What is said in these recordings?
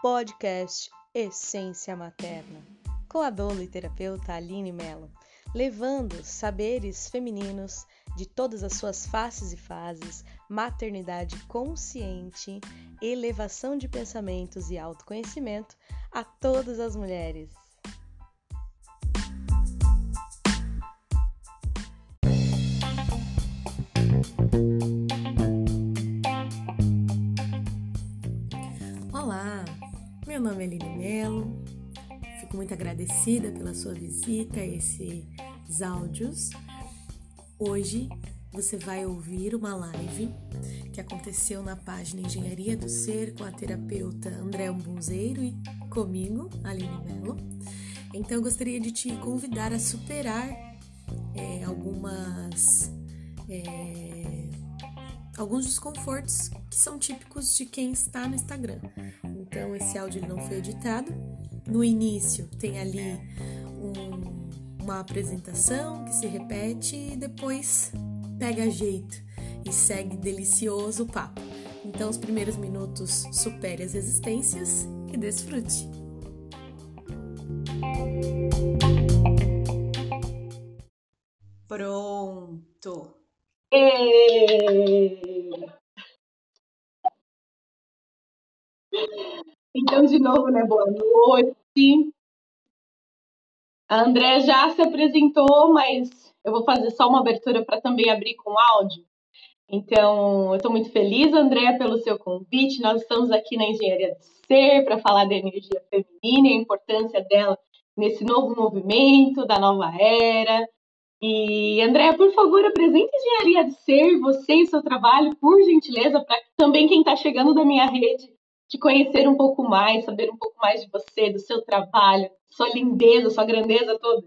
podcast Essência Materna, com a doula e terapeuta Aline Mello, levando saberes femininos de todas as suas faces e fases, maternidade consciente, elevação de pensamentos e autoconhecimento a todas as mulheres. Agradecida pela sua visita a esses áudios. Hoje você vai ouvir uma live que aconteceu na página Engenharia do Ser com a terapeuta André Umbunzeiro e comigo, Aline Mello. Então eu gostaria de te convidar a superar é, algumas é, alguns desconfortos que são típicos de quem está no Instagram. Então esse áudio não foi editado. No início tem ali um, uma apresentação que se repete e depois pega jeito e segue delicioso o papo. Então, os primeiros minutos supere as resistências e desfrute. Pronto. Então, de novo, né? Boa noite. A André já se apresentou, mas eu vou fazer só uma abertura para também abrir com áudio. Então, eu estou muito feliz, André, pelo seu convite. Nós estamos aqui na Engenharia do Ser para falar da energia feminina e a importância dela nesse novo movimento, da nova era. E, André, por favor, apresente a Engenharia do Ser, você e seu trabalho, por gentileza, para também quem está chegando da minha rede te conhecer um pouco mais, saber um pouco mais de você, do seu trabalho, sua lindeza, sua grandeza toda.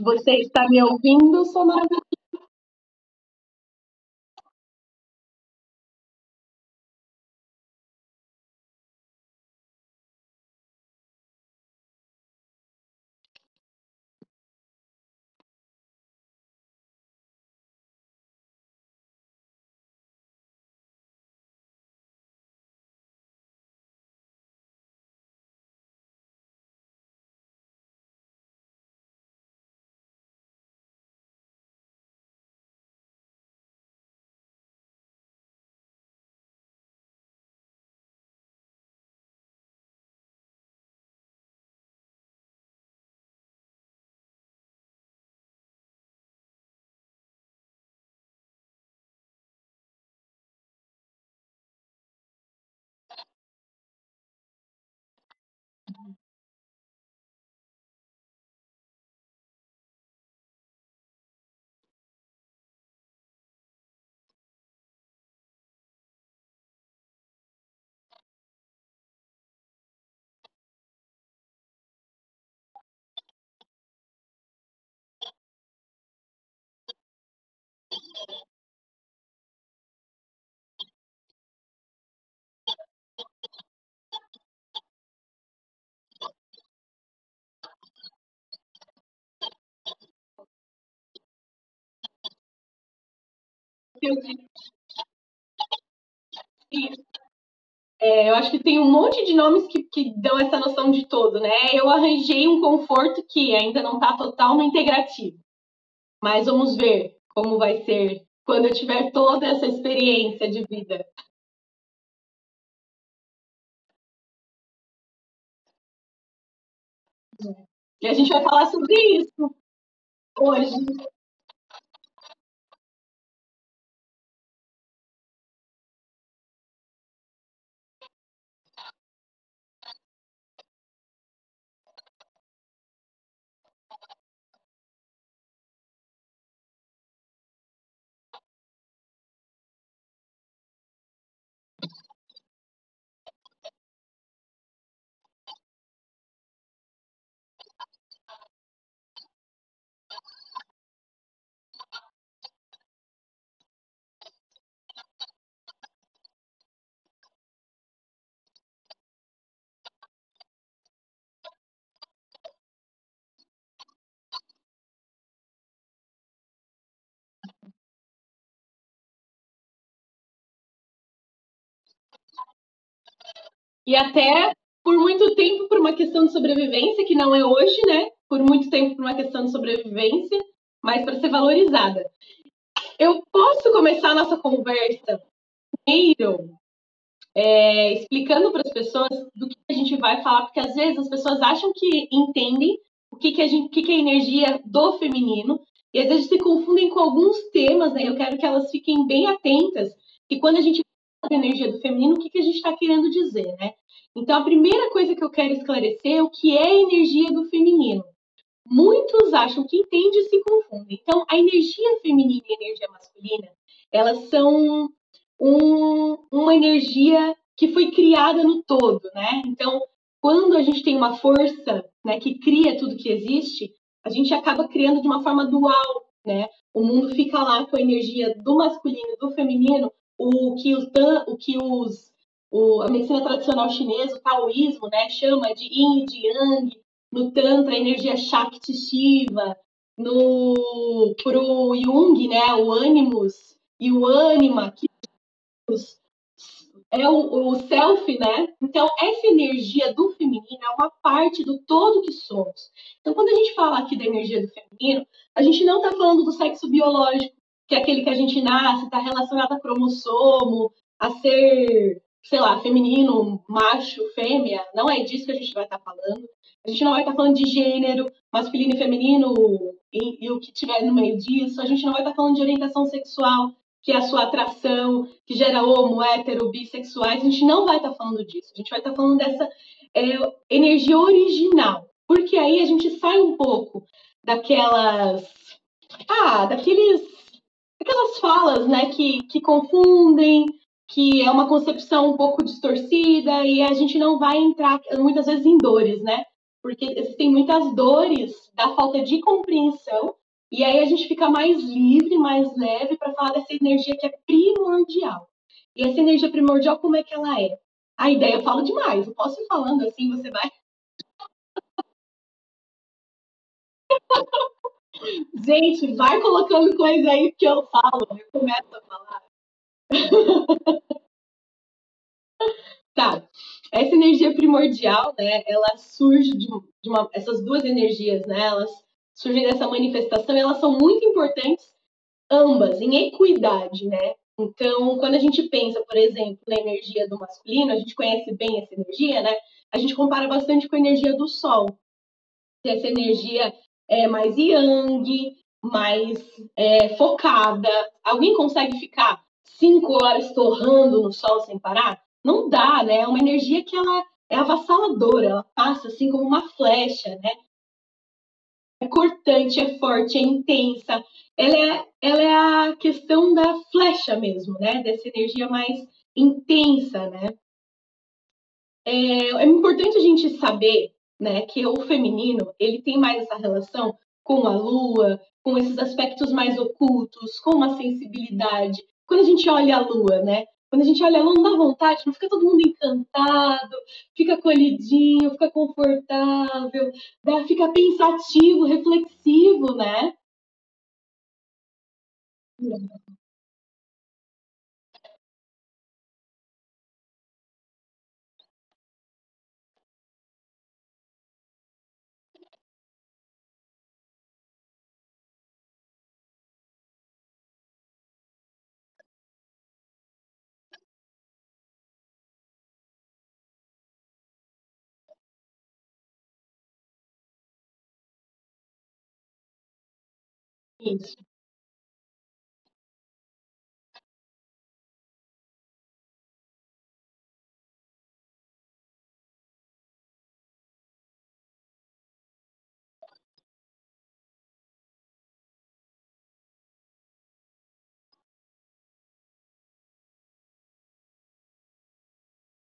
Você está me ouvindo, Sonora? É, eu acho que tem um monte de nomes que, que dão essa noção de todo, né? Eu arranjei um conforto que ainda não está total no integrativo. Mas vamos ver como vai ser quando eu tiver toda essa experiência de vida. E a gente vai falar sobre isso hoje. E até por muito tempo por uma questão de sobrevivência, que não é hoje, né? Por muito tempo por uma questão de sobrevivência, mas para ser valorizada. Eu posso começar a nossa conversa primeiro é, explicando para as pessoas do que a gente vai falar, porque às vezes as pessoas acham que entendem o que, que, a gente, o que, que é a energia do feminino, e às vezes se confundem com alguns temas, né? Eu quero que elas fiquem bem atentas, que quando a gente fala da energia do feminino, o que, que a gente está querendo dizer, né? Então, a primeira coisa que eu quero esclarecer é o que é a energia do feminino. Muitos acham que entende e se confundem. Então, a energia feminina e a energia masculina, elas são um, uma energia que foi criada no todo, né? Então, quando a gente tem uma força né, que cria tudo que existe, a gente acaba criando de uma forma dual, né? O mundo fica lá com a energia do masculino e do feminino, o que os, o que os o, a medicina tradicional chinesa, o taoísmo, né, chama de yin e de yang, no tantra a energia shakti shiva, no pro Jung, né, o animus e o ânima, que é o, o self, né? Então, essa energia do feminino é uma parte do todo que somos. Então, quando a gente fala aqui da energia do feminino, a gente não está falando do sexo biológico, que é aquele que a gente nasce, está relacionado a cromossomo, a ser, sei lá, feminino, macho, fêmea. Não é disso que a gente vai estar tá falando. A gente não vai estar tá falando de gênero, masculino e feminino e, e, o que tiver no meio disso. A gente não vai estar tá falando de orientação sexual que é a sua atração, que gera homo, hétero, bissexuais. A gente não vai estar tá falando disso. A gente vai estar tá falando dessa é, energia original. Porque aí a gente sai um pouco daquelas. Ah, daqueles. Aquelas falas, né, que, que confundem, que é uma concepção um pouco distorcida e a gente não vai entrar muitas vezes em dores, né? Porque existem muitas dores da falta de compreensão e aí a gente fica mais livre, mais leve para falar dessa energia que é primordial. E essa energia primordial, como é que ela é? A ideia, eu falo demais, eu posso ir falando assim, você vai. Gente, vai colocando coisa aí que eu falo, eu começo a falar. tá. Essa energia primordial, né, ela surge de, uma, essas duas energias, né, elas surgem dessa manifestação, elas são muito importantes, ambas, em equidade, né? Então, quando a gente pensa, por exemplo, na energia do masculino, a gente conhece bem essa energia, né? A gente compara bastante com a energia do Sol. Essa energia é mais yang, mais é, focada. Alguém consegue ficar cinco horas torrando no Sol sem parar? Não dá, né? É uma energia que ela é avassaladora, ela passa assim como uma flecha, né? é cortante, é forte, é intensa. Ela é, ela é a questão da flecha mesmo, né? Dessa energia mais intensa, né? É, é importante a gente saber, né, que o feminino ele tem mais essa relação com a lua, com esses aspectos mais ocultos, com uma sensibilidade. Quando a gente olha a lua, né? Quando a gente olha não dá vontade, não fica todo mundo encantado, fica acolhidinho, fica confortável, fica pensativo, reflexivo, né? Isso.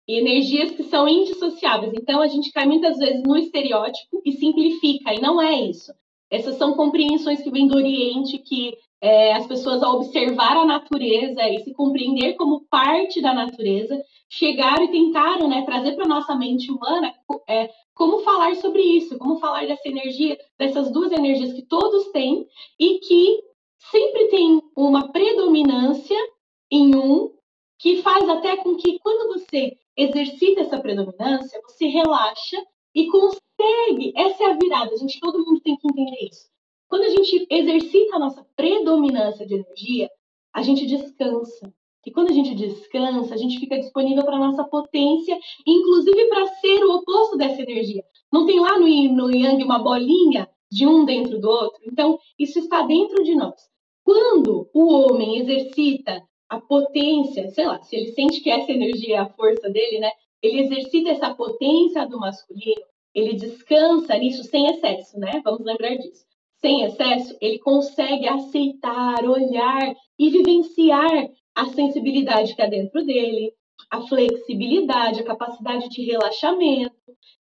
e energias que são indissociáveis. Então, a gente cai muitas vezes no estereótipo e simplifica, e não é isso. Essas são compreensões que vêm do Oriente, que é, as pessoas, ao observar a natureza e se compreender como parte da natureza, chegaram e tentaram né, trazer para a nossa mente humana é, como falar sobre isso, como falar dessa energia, dessas duas energias que todos têm e que sempre tem uma predominância em um, que faz até com que quando você exercita essa predominância, você relaxa e consegue. Essa é a virada, gente, todo mundo tem que entender isso. Quando a gente exercita a nossa predominância de energia, a gente descansa. E quando a gente descansa, a gente fica disponível para a nossa potência, inclusive para ser o oposto dessa energia. Não tem lá no, no Yang uma bolinha de um dentro do outro? Então, isso está dentro de nós. Quando o homem exercita a potência, sei lá, se ele sente que essa energia é a força dele, né? Ele exercita essa potência do masculino, ele descansa nisso sem excesso, né? Vamos lembrar disso. Sem excesso, ele consegue aceitar, olhar e vivenciar a sensibilidade que há dentro dele, a flexibilidade, a capacidade de relaxamento,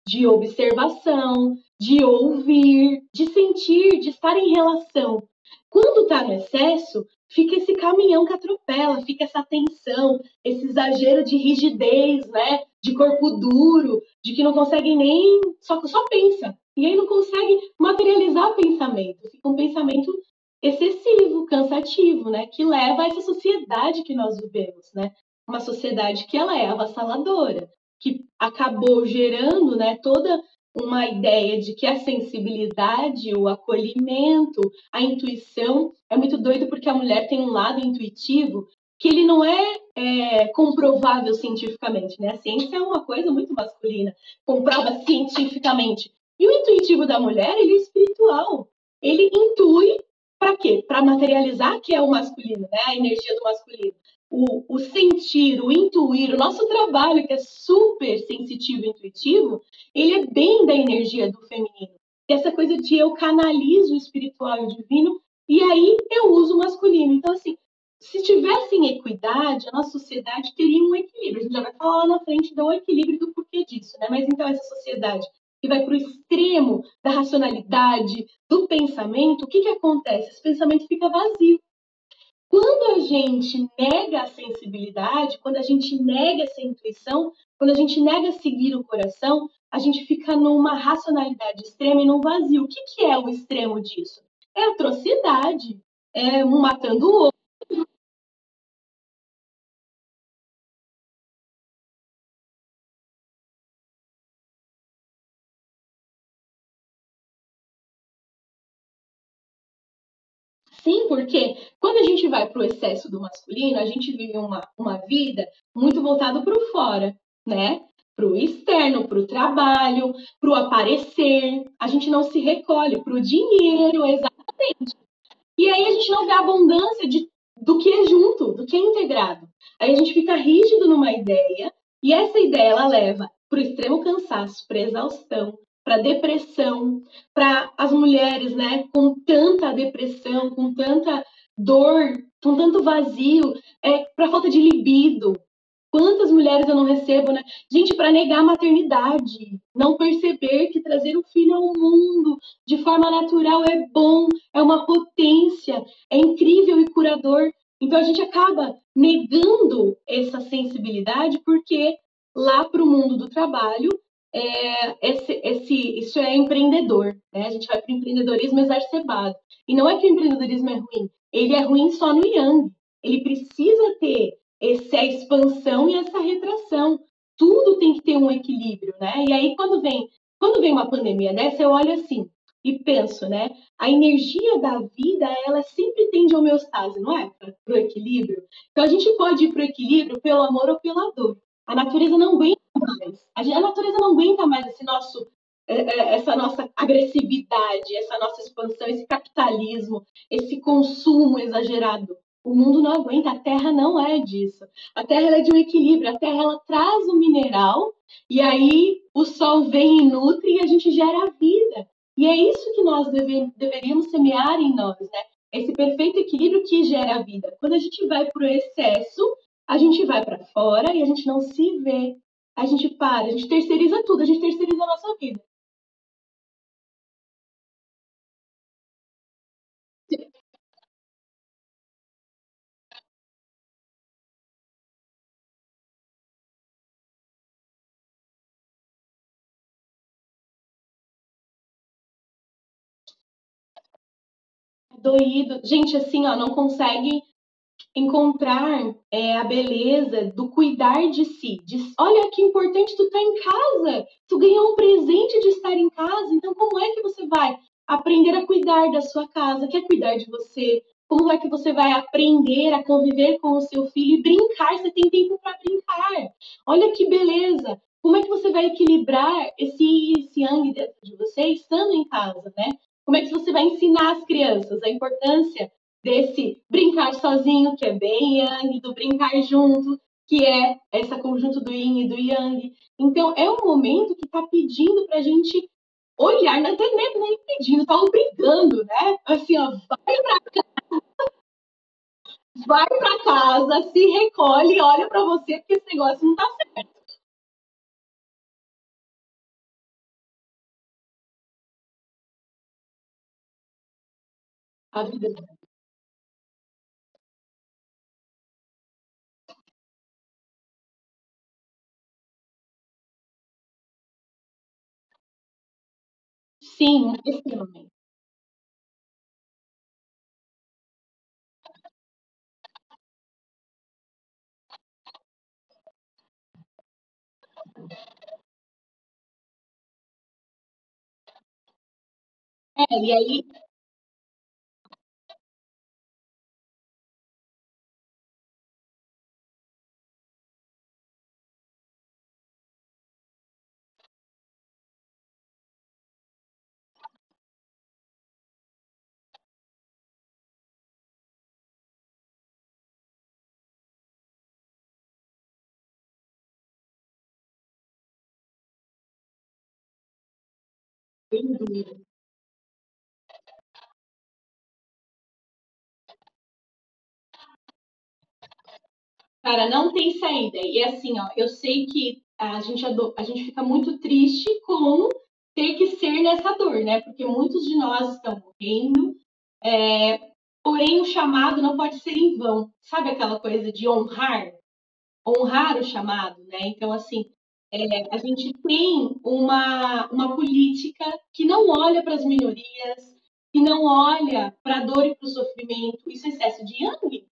de observação, de ouvir, de sentir, de estar em relação. Quando está no excesso, fica esse caminhão que atropela, fica essa tensão, esse exagero de rigidez, né? De corpo duro, de que não consegue nem. Só, só pensa. E aí não consegue materializar pensamento. Fica um pensamento excessivo, cansativo, né? Que leva a essa sociedade que nós vivemos, né? Uma sociedade que ela é avassaladora, que acabou gerando, né, toda uma ideia de que a sensibilidade, o acolhimento, a intuição é muito doido porque a mulher tem um lado intuitivo que ele não é, é, comprovável cientificamente, né? A ciência é uma coisa muito masculina, comprova cientificamente. E o intuitivo da mulher, ele é espiritual. Ele intui para quê? Para materializar que é o masculino, né? A energia do masculino. O, o, sentir, o intuir, o nosso trabalho, que é super sensitivo e intuitivo, ele é bem da energia do feminino. Essa coisa de eu canalizo o espiritual e o divino, e aí eu uso o masculino. Então, assim, se tivesse em equidade, a nossa sociedade teria um equilíbrio. A gente já vai falar lá na frente do equilíbrio do porquê disso, né? Mas então, essa sociedade que vai para o extremo da racionalidade, do pensamento, o que, que acontece? Esse pensamento fica vazio. Quando a gente nega a sensibilidade, quando a gente nega essa intuição, quando a gente nega seguir o coração, a gente fica numa racionalidade extrema e num vazio. O que, que é o extremo disso? É atrocidade, é um matando o Sim, porque quando a gente vai para o excesso do masculino, a gente vive uma, uma vida muito voltada para o fora, né? Para o externo, para o trabalho, para o aparecer. A gente não se recolhe para o dinheiro, exatamente. E aí a gente não vê a abundância de, do que é junto, do que é integrado. Aí a gente fica rígido numa ideia, e essa ideia ela leva para o extremo cansaço, para exaustão, para depressão, para as mulheres, né, com tanta depressão, com tanta dor, com tanto vazio, é, para falta de libido. Quantas mulheres eu não recebo, né? Gente, para negar a maternidade, não perceber que trazer o filho ao mundo de forma natural é bom, é uma potência, é incrível e curador. Então a gente acaba negando essa sensibilidade porque lá para o mundo do trabalho é, esse, esse, isso é empreendedor, né? A gente vai para o empreendedorismo exacerbado. E não é que o empreendedorismo é ruim, ele é ruim só no Yang. Ele precisa ter essa expansão e essa retração. Tudo tem que ter um equilíbrio, né? E aí, quando vem, quando vem uma pandemia dessa, eu olho assim e penso, né? A energia da vida, ela sempre tende a homeostase, não é? Para o equilíbrio. Então, a gente pode ir para o equilíbrio pelo amor ou pela dor. A natureza não aguenta mais. A natureza não aguenta mais esse nosso, é, é, essa nossa agressividade, essa nossa expansão, esse capitalismo, esse consumo exagerado. O mundo não aguenta, a Terra não é disso. A Terra é de um equilíbrio, a Terra ela traz o mineral e aí o Sol vem e nutre e a gente gera a vida. E é isso que nós deve, deveríamos semear em nós, né? Esse perfeito equilíbrio que gera a vida. Quando a gente vai para o excesso, a gente vai para fora e a gente não se vê. A gente para, a gente terceiriza tudo, a gente terceiriza a nossa vida. Doído. Gente, assim, ó, não consegue encontrar é, a beleza do cuidar de si. De, olha que importante tu tá em casa, tu ganhou um presente de estar em casa, então como é que você vai aprender a cuidar da sua casa? Quer cuidar de você? Como é que você vai aprender a conviver com o seu filho e brincar? Você tem tempo para brincar. Olha que beleza. Como é que você vai equilibrar esse, esse yang dentro de você estando em casa, né? Como é que você vai ensinar as crianças a importância desse brincar sozinho, que é bem yang, do brincar junto, que é esse conjunto do yin e do yang. Então, é um momento que está pedindo para a gente olhar, não tem nem, nem pedindo, está obrigando, né? Assim, ó, vai para casa, vai para casa, se recolhe, olha para você, porque esse negócio não está certo. A vida. Sim, extremamente. É, e aí dúvida. Cara, não tem saída. E assim, ó, eu sei que a gente, a gente fica muito triste com ter que ser nessa dor, né? Porque muitos de nós estão morrendo, é, porém o chamado não pode ser em vão. Sabe aquela coisa de honrar? Honrar o chamado, né? Então, assim, é, a gente tem uma, uma política que não olha para as minorias, que não olha para a dor e para o sofrimento. Isso é excesso de yang.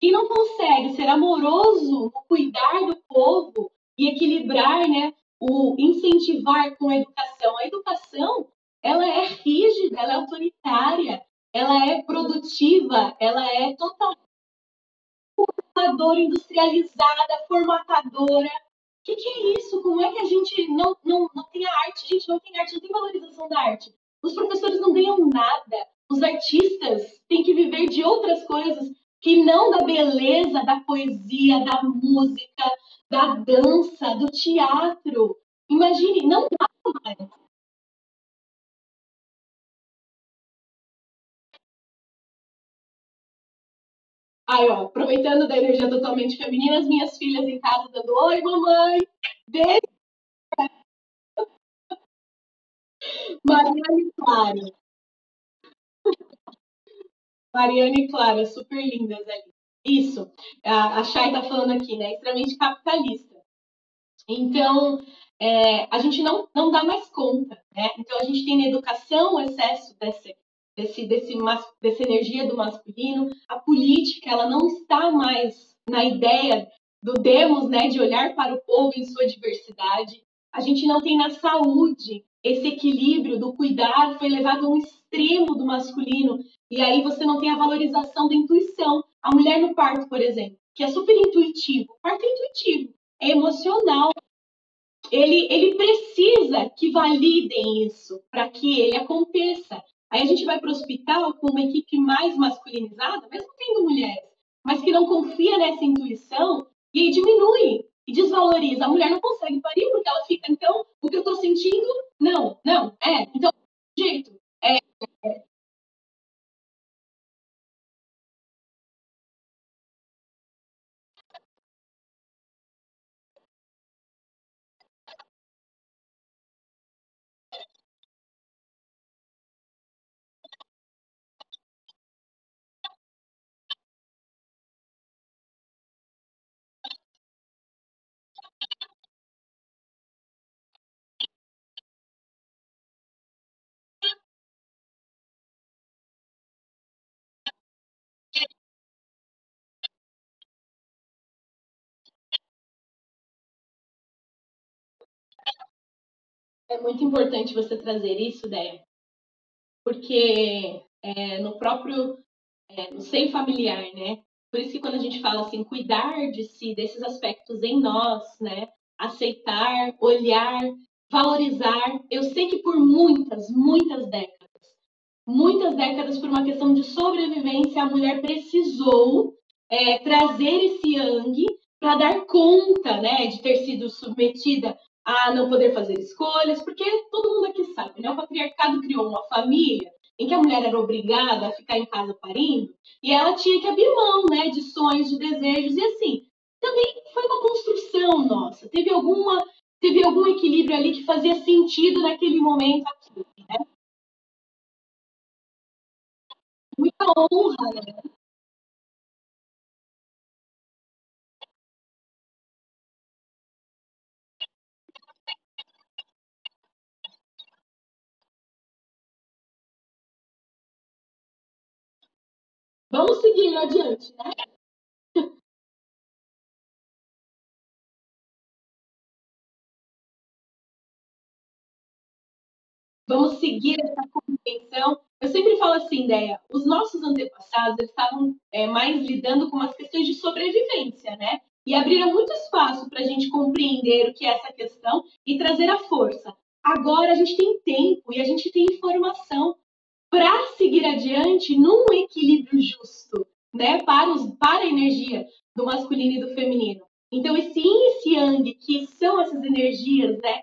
Quem não consegue ser amoroso no cuidar do povo e equilibrar, né, o incentivar com a educação. A educação, ela é rígida, ela é autoritária, ela é produtiva, ela é totalmente industrializada, formatadora. O que, que, é isso? Como é que a gente não, não, não tem a arte? Gente, não tem arte, não tem valorização da arte. Os professores não ganham nada. Os artistas têm que viver de outras coisas que não da beleza da poesia, da música, da dança, do teatro. Imagine, não dá mais. Aí, ó, aproveitando da energia totalmente feminina, as minhas filhas em casa dando oi, mamãe. Beijo. Mariana e Clara. Mariana e Clara, super lindas ali. Isso. A Chay tá falando aqui, né? Extremamente capitalista. Então, é, a gente não, não dá mais conta, né? Então, a gente tem na educação o excesso desse, desse, desse, dessa energia do masculino. A política, ela não está mais na ideia do demos, né? De olhar para o povo em sua diversidade. A gente não tem na saúde esse equilíbrio do cuidar, foi levado a um extremo do masculino. E aí você não tem a valorização da intuição. A mulher no parto, por exemplo, que é super intuitivo. O parto é intuitivo, é emocional. Ele, ele precisa que validem isso para que ele aconteça. Aí a gente vai para o hospital com uma equipe mais masculinizada, mesmo tendo mulheres, mas que não confia nessa intuição e aí diminui e desvaloriza. A mulher não consegue parir porque ela fica, então, o que eu estou sentindo, não, não, é. Então, jeito, é, é É muito importante você trazer isso, Déia, porque é, no próprio é, no seio familiar, né? Por isso que quando a gente fala assim, cuidar de si, desses aspectos em nós, né? Aceitar, olhar, valorizar. Eu sei que por muitas, muitas décadas, muitas décadas por uma questão de sobrevivência, a mulher precisou é, trazer esse yang para dar conta, né, de ter sido submetida a não poder fazer escolhas, porque todo mundo aqui sabe, né? O patriarcado criou uma família em que a mulher era obrigada a ficar em casa parindo e ela tinha que abrir mão, né, de sonhos, de desejos e assim. Também foi uma construção nossa. Teve alguma teve algum equilíbrio ali que fazia sentido naquele momento aqui, né? Muita honra, né? Vamos seguir adiante, né? Vamos seguir essa compreensão. Eu sempre falo assim, ideia, os nossos antepassados eles estavam é, mais lidando com as questões de sobrevivência, né? E abriram muito espaço para a gente compreender o que é essa questão e trazer a força. Agora a gente tem tempo e a gente tem informação para seguir adiante num equilíbrio justo, né? Para, os, para a energia do masculino e do feminino. Então, esse yin e esse yang, que são essas energias, né?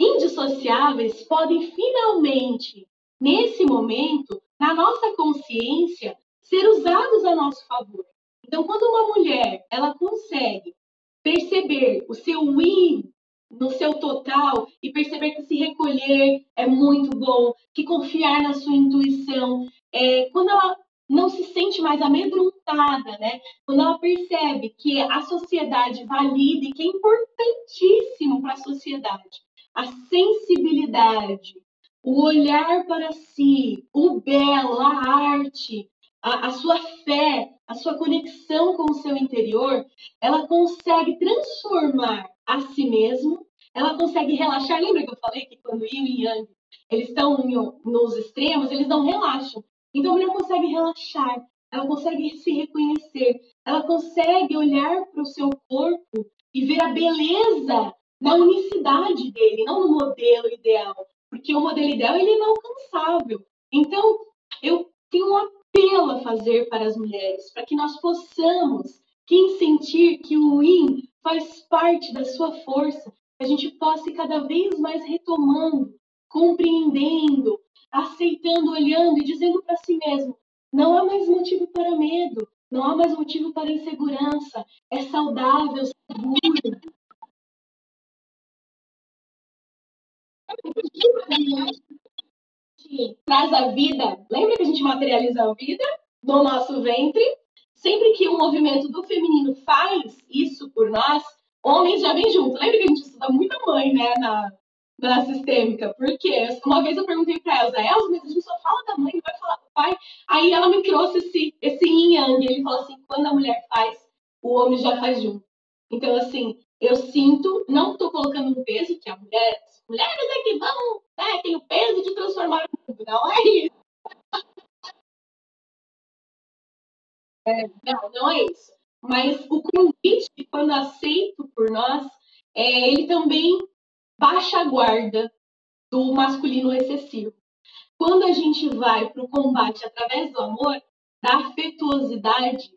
indissociáveis podem finalmente, nesse momento, na nossa consciência, ser usados a nosso favor. Então, quando uma mulher ela consegue perceber o seu win no seu total e perceber que se recolher é muito bom, que confiar na sua intuição, é, quando ela não se sente mais amedrontada, né? Quando ela percebe que a sociedade valida e que é importantíssimo para a sociedade a sensibilidade, o olhar para si, o belo, a arte, a, a, sua fé, a sua conexão com o seu interior, ela consegue transformar a si mesmo, ela consegue relaxar. Lembra que eu falei que quando Yin e Yang eles estão nos extremos, eles não relaxam. Então a mulher consegue relaxar, ela consegue se reconhecer, ela consegue olhar para o seu corpo e ver a beleza na unicidade dele, não no modelo ideal, porque o modelo ideal ele é inalcançável. Então, eu tenho um apelo a fazer para as mulheres, para que nós possamos quem sentir que o Yin faz parte da sua força, que a gente possa ir cada vez mais retomando, compreendendo, aceitando, olhando e dizendo para si mesmo: não há mais motivo para medo, não há mais motivo para insegurança, é saudável, seguro, traz a vida. Lembra que a gente materializa a vida no nosso ventre? Sempre que o movimento do feminino faz isso por nós, homens já vêm junto. Lembra que a gente estuda muita mãe, né, na, na sistêmica? Porque uma vez eu perguntei para Elsa, Elsa, mas a gente só fala da mãe, não vai falar do pai. Aí ela me trouxe esse, esse yin yang. Ele falou assim: quando a mulher faz, o homem já faz junto. Então, assim, eu sinto, não estou colocando um peso que a mulher mulheres é que vão, né, tem o peso de transformar o mundo. Não é isso. É, não, não é isso. Mas o convite, quando aceito por nós, é, ele também baixa a guarda do masculino excessivo. Quando a gente vai para o combate através do amor, da afetuosidade,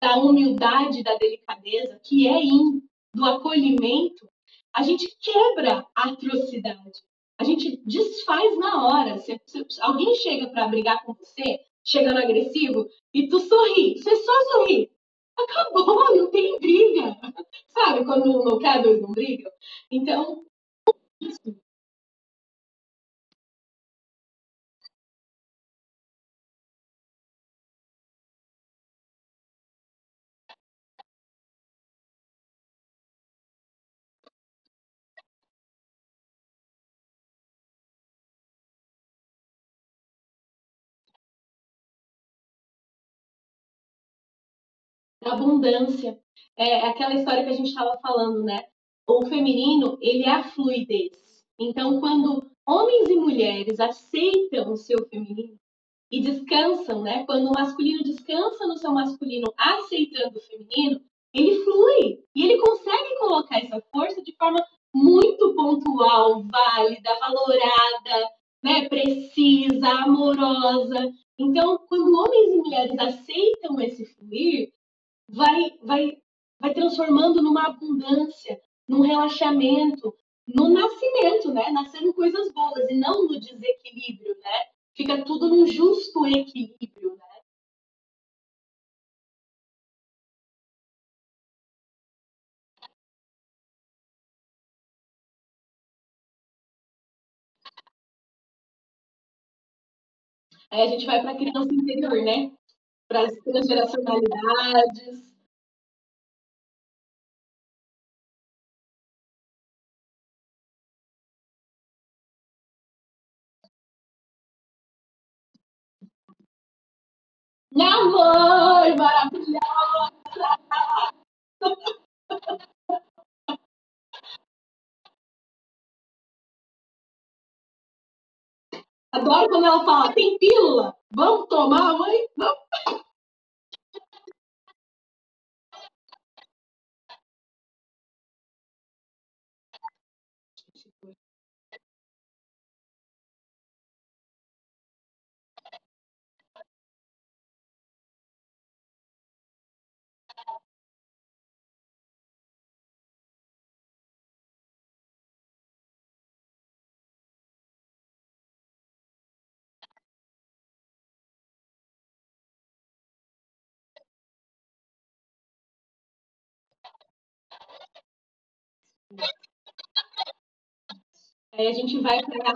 da humildade, da delicadeza, que é in, do acolhimento, a gente quebra a atrocidade. A gente desfaz na hora. Se, se alguém chega para brigar com você, chegando agressivo, e tu sorri, você só sorri. Acabou, não tem briga. Sabe quando não quer, dois não brigam? Então, isso. Abundância. É aquela história que a gente estava falando, né? O feminino, ele é a fluidez. Então, quando homens e mulheres aceitam o seu feminino e descansam, né? Quando o masculino descansa no seu masculino, aceitando o feminino, ele flui e ele consegue colocar essa força de forma muito pontual, válida, valorada, né, precisa, amorosa. Então, quando homens e mulheres aceitam esse fluir, vai, vai, vai transformando numa abundância, num relaxamento, no nascimento, né? Nascendo coisas boas e não no desequilíbrio, né? Fica tudo num justo equilíbrio, né? Aí a gente vai para a criança interior, né? Para as transgeracionalidades. Minha mãe, maravilhosa! Adoro quando ela fala, tem pílula? Vamos tomar, mãe? Vamos. Aí a gente vai para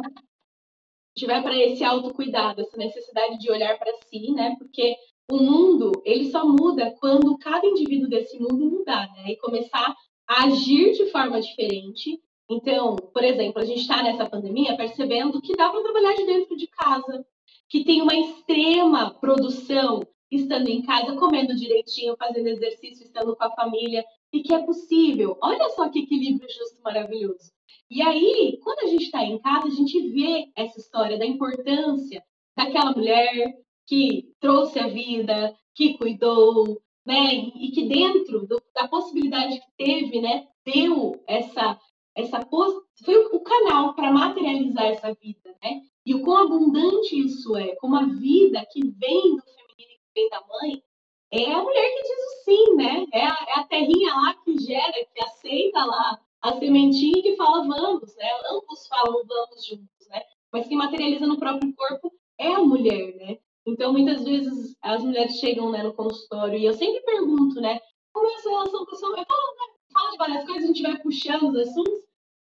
gente para esse autocuidado, essa necessidade de olhar para si, né? Porque o mundo, ele só muda quando cada indivíduo desse mundo mudar, né? E começar a agir de forma diferente. Então, por exemplo, a gente está nessa pandemia percebendo que dá para trabalhar de dentro de casa, que tem uma extrema produção estando em casa, comendo direitinho, fazendo exercício, estando com a família, e que é possível. Olha só que equilíbrio justo maravilhoso. E aí, quando a gente está em casa, a gente vê essa história da importância daquela mulher que trouxe a vida, que cuidou, né? E que dentro do, da possibilidade que teve, né, deu essa essa foi o canal para materializar essa vida, né? E o quão abundante isso é, como a vida que vem do feminino e que vem da mãe, é a mulher que diz o sim, né? É a, é a terrinha lá que gera, que aceita lá a sementinha que fala vamos, né? Ambos falam vamos juntos, né? Mas quem materializa no próprio corpo é a mulher, né? Então, muitas vezes as mulheres chegam né, no consultório e eu sempre pergunto, né? Como é a sua relação com a sua mãe? Fala, né? fala de várias coisas, a gente vai puxando os assuntos,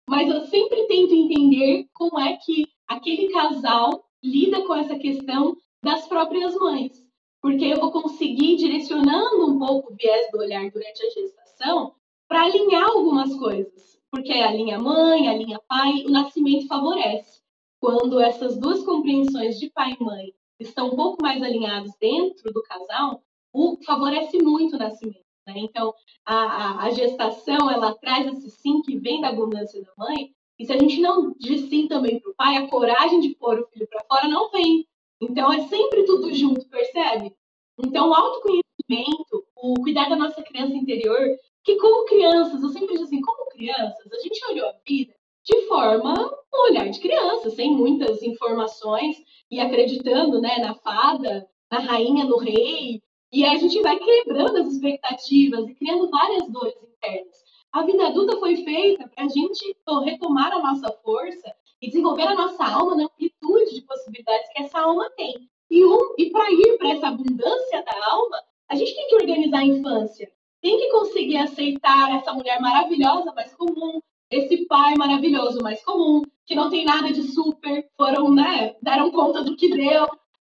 mas eu sempre tento entender como é que aquele casal lida com essa questão das próprias mães. Porque eu vou conseguir, direcionando um pouco o viés do olhar durante a gestação, para alinhar algumas coisas. Porque a linha mãe, a linha pai, o nascimento favorece. Quando essas duas compreensões de pai e mãe estão um pouco mais alinhados dentro do casal, o favorece muito o nascimento. Né? Então, a, a, a, gestação, ela traz esse sim que vem da abundância da mãe, e se a gente não diz sim também para o pai, a coragem de pôr o filho para fora não vem. Então, é sempre tudo junto, percebe? Então, o autoconhecimento, o cuidar da nossa criança interior, que como crianças, eu sempre digo assim, como crianças, a gente olhou a vida de forma, um olhar de criança, sem muitas informações, e acreditando né, na fada, na rainha, no rei, e a gente vai quebrando as expectativas e criando várias dores internas. A vida adulta foi feita para a gente retomar a nossa força e desenvolver a nossa alma na amplitude de possibilidades que essa alma tem. E, um, e para ir para essa abundância da alma, a gente tem que organizar a infância. Tem que conseguir aceitar essa mulher maravilhosa, mas comum, esse pai maravilhoso, mas comum, que não tem nada de super, foram, né, deram conta do que deu,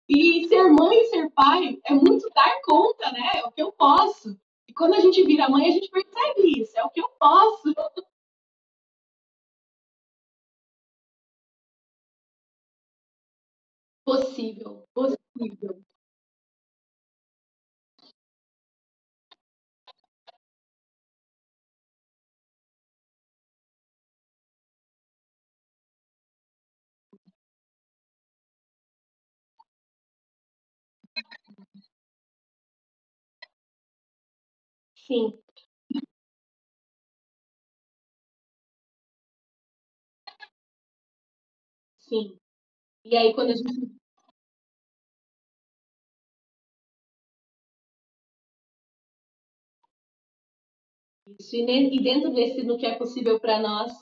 e ser mãe e ser pai é muito dar conta, né? É o que eu posso. E quando a gente vira mãe, a gente percebe isso. É o que eu posso. Possível, possível. Sim. Sim. E aí, quando a gente Isso, e, dentro desse, no que é possível para nós,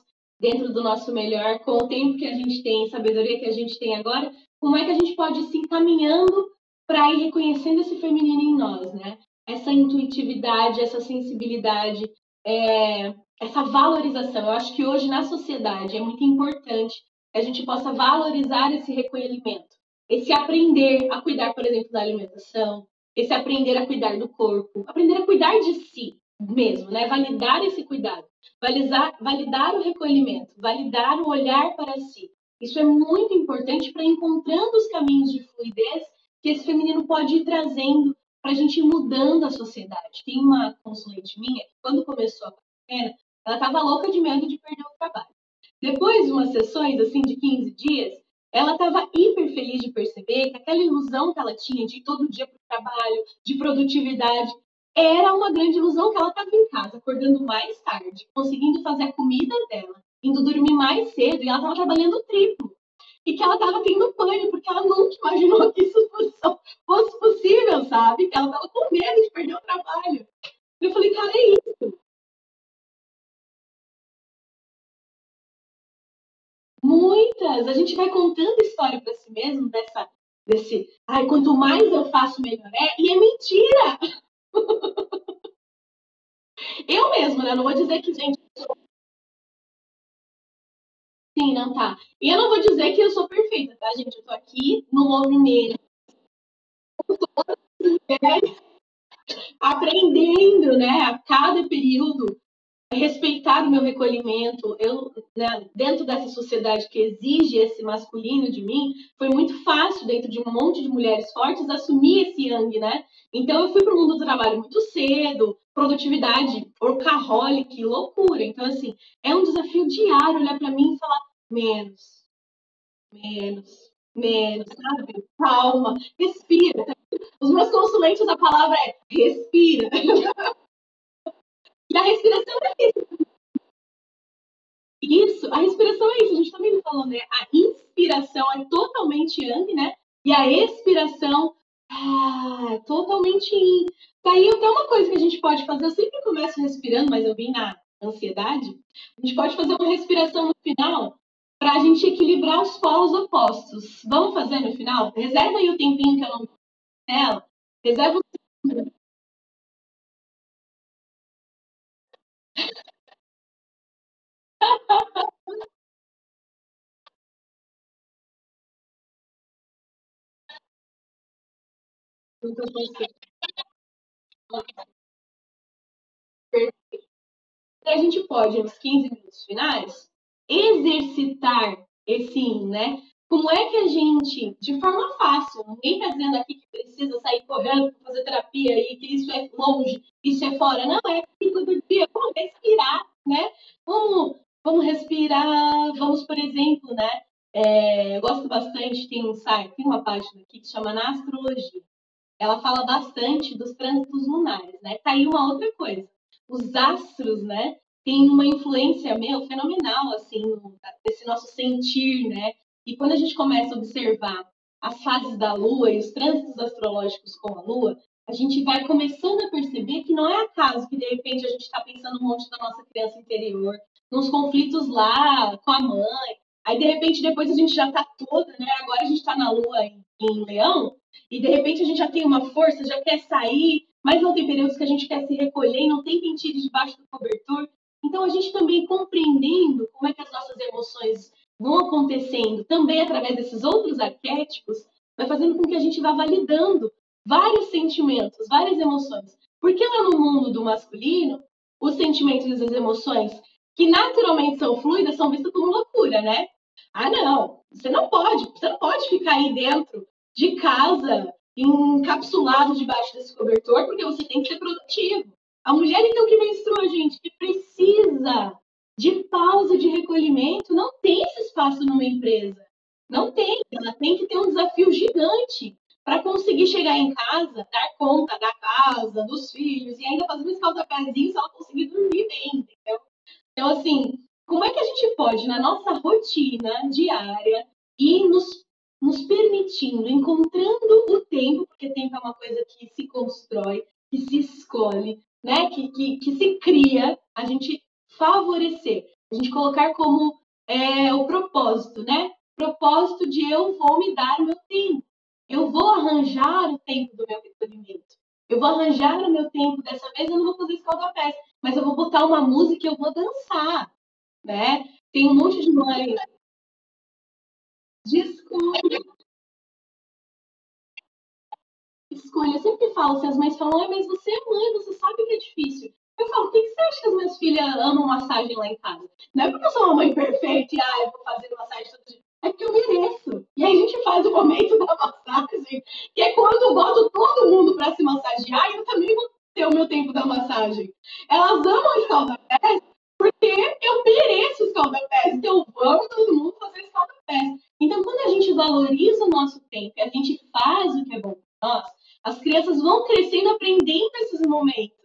dentro do nosso melhor, com o tempo que a gente tem, sabedoria que a gente tem agora, como é que a gente pode se encaminhando para ir reconhecendo esse feminino em nós, né? Essa intuitividade, essa sensibilidade, é, essa valorização. Eu acho que hoje na sociedade é muito importante que a gente possa valorizar esse recolhimento, esse aprender a cuidar, por exemplo, da alimentação, esse aprender a cuidar do corpo, aprender a cuidar de si, mesmo, né? Validar esse cuidado, validar, validar o recolhimento, validar o olhar para si. Isso é muito importante para encontrando os caminhos de fluidez que esse feminino pode ir trazendo para a gente ir mudando a sociedade. Tem uma consulente minha que, quando começou a quarentena, ela estava louca de medo de perder o trabalho. Depois de umas sessões assim de 15 dias, ela estava hiper feliz de perceber que aquela ilusão que ela tinha de ir todo dia para o trabalho, de produtividade, era uma grande ilusão que ela estava em casa, acordando mais tarde, conseguindo fazer a comida dela, indo dormir mais cedo, e ela estava trabalhando triplo. E que ela estava tendo pânico, porque ela nunca imaginou que isso fosse possível, sabe? Que ela estava com medo de perder o trabalho. Eu falei, cara, é isso. Muitas. A gente vai contando história para si mesmo dessa, desse, ai, quanto mais eu faço, melhor é. E é mentira. Eu mesma, né? Não vou dizer que, gente. Sim, não tá. E eu não vou dizer que eu sou perfeita, tá, gente? Eu tô aqui no movimento. Aprendendo, né? A cada período respeitar o meu recolhimento, eu, né, dentro dessa sociedade que exige esse masculino de mim, foi muito fácil, dentro de um monte de mulheres fortes, assumir esse yang, né? Então, eu fui para o mundo do trabalho muito cedo, produtividade, workaholic, loucura. Então, assim, é um desafio diário olhar para mim e falar menos, menos, menos, sabe? Calma, respira. Os meus consulentes, a palavra é respira. E a respiração é isso. Isso, a respiração é isso. A gente também tá falando, né? A inspiração é totalmente yang, né? E a expiração ah, é totalmente yin. Daí até uma coisa que a gente pode fazer, eu sempre começo respirando, mas eu vim na ansiedade. A gente pode fazer uma respiração no final para a gente equilibrar os polos opostos. Vamos fazer no final? Reserva aí o tempinho que eu não nela. Reserva o A gente pode, nos 15 minutos finais, exercitar esse né? Como é que a gente, de forma fácil, ninguém está dizendo aqui que precisa sair correndo para fazer terapia e que isso é longe, isso é fora. Não, é todo dia, vamos respirar, né? Vamos, vamos respirar, vamos, por exemplo, né? É, eu gosto bastante, tem um site, tem uma página aqui que chama Na Astrologia. Ela fala bastante dos trânsitos lunares, né? Tá aí uma outra coisa. Os astros, né? Tem uma influência, meu, fenomenal, assim, desse nosso sentir, né? E quando a gente começa a observar as fases da Lua e os trânsitos astrológicos com a Lua, a gente vai começando a perceber que não é acaso que de repente a gente está pensando um monte da nossa criança interior, nos conflitos lá com a mãe. Aí de repente depois a gente já está toda, né? Agora a gente está na Lua em, em Leão e de repente a gente já tem uma força, já quer sair, mas não tem períodos que a gente quer se recolher e não tem tire debaixo do cobertor. Então a gente também compreendendo como é que as nossas emoções vão acontecendo também através desses outros arquétipos, vai fazendo com que a gente vá validando vários sentimentos, várias emoções. Porque lá no mundo do masculino, os sentimentos e as emoções, que naturalmente são fluidas, são vistas como loucura, né? Ah, não, você não pode, você não pode ficar aí dentro de casa, encapsulado debaixo desse cobertor, porque você tem que ser produtivo. A mulher, então, que menstrua, gente, que precisa de pausa de recolhimento, não tem esse espaço numa empresa. Não tem. Ela tem que ter um desafio gigante para conseguir chegar em casa, dar conta da casa, dos filhos, e ainda fazer um escalda-pezinho se ela conseguir dormir bem, entendeu? Então, assim, como é que a gente pode, na nossa rotina diária, ir nos, nos permitindo, encontrando o tempo, porque tempo é uma coisa que se constrói, que se escolhe, né? que, que, que se cria, a gente favorecer, a gente colocar como é, o propósito, né? Propósito de eu vou me dar meu tempo, eu vou arranjar o tempo do meu recolhimento, eu vou arranjar o meu tempo, dessa vez eu não vou fazer escalda-pés, mas eu vou botar uma música e eu vou dançar, né? Tem um monte de mãe. Desculpa. Escolha. Eu sempre falo, se as mães falam, ah, mas você é mãe, você sabe que é difícil. Eu falo, o que você acha que as minhas filhas amam massagem lá em casa? Não é porque eu sou uma mãe perfeita e ah, eu vou fazer massagem todo dia. É eu mereço. E aí a gente faz o momento da massagem, que é quando eu boto todo mundo para se massagear e eu também vou ter o meu tempo da massagem. Elas amam escalda-pés porque eu mereço escalda-pés. Então vamos todo mundo fazer escalda-pés. Então quando a gente valoriza o nosso tempo e a gente faz o que é bom para nós, as crianças vão crescendo aprendendo esses momentos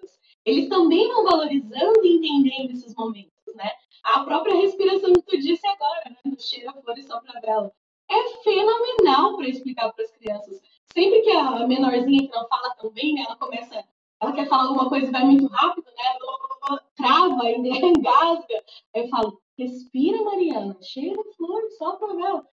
eles também vão valorizando e entendendo esses momentos, né? A própria respiração que tu disse agora, né? Do cheiro a flor e sopra a vela. É fenomenal para explicar para as crianças. Sempre que a menorzinha que não fala tão bem, né? Ela começa, ela quer falar alguma coisa e vai muito rápido, né? Trava, engasga. Aí eu falo, respira, Mariana, cheira a flor, sopra a vela.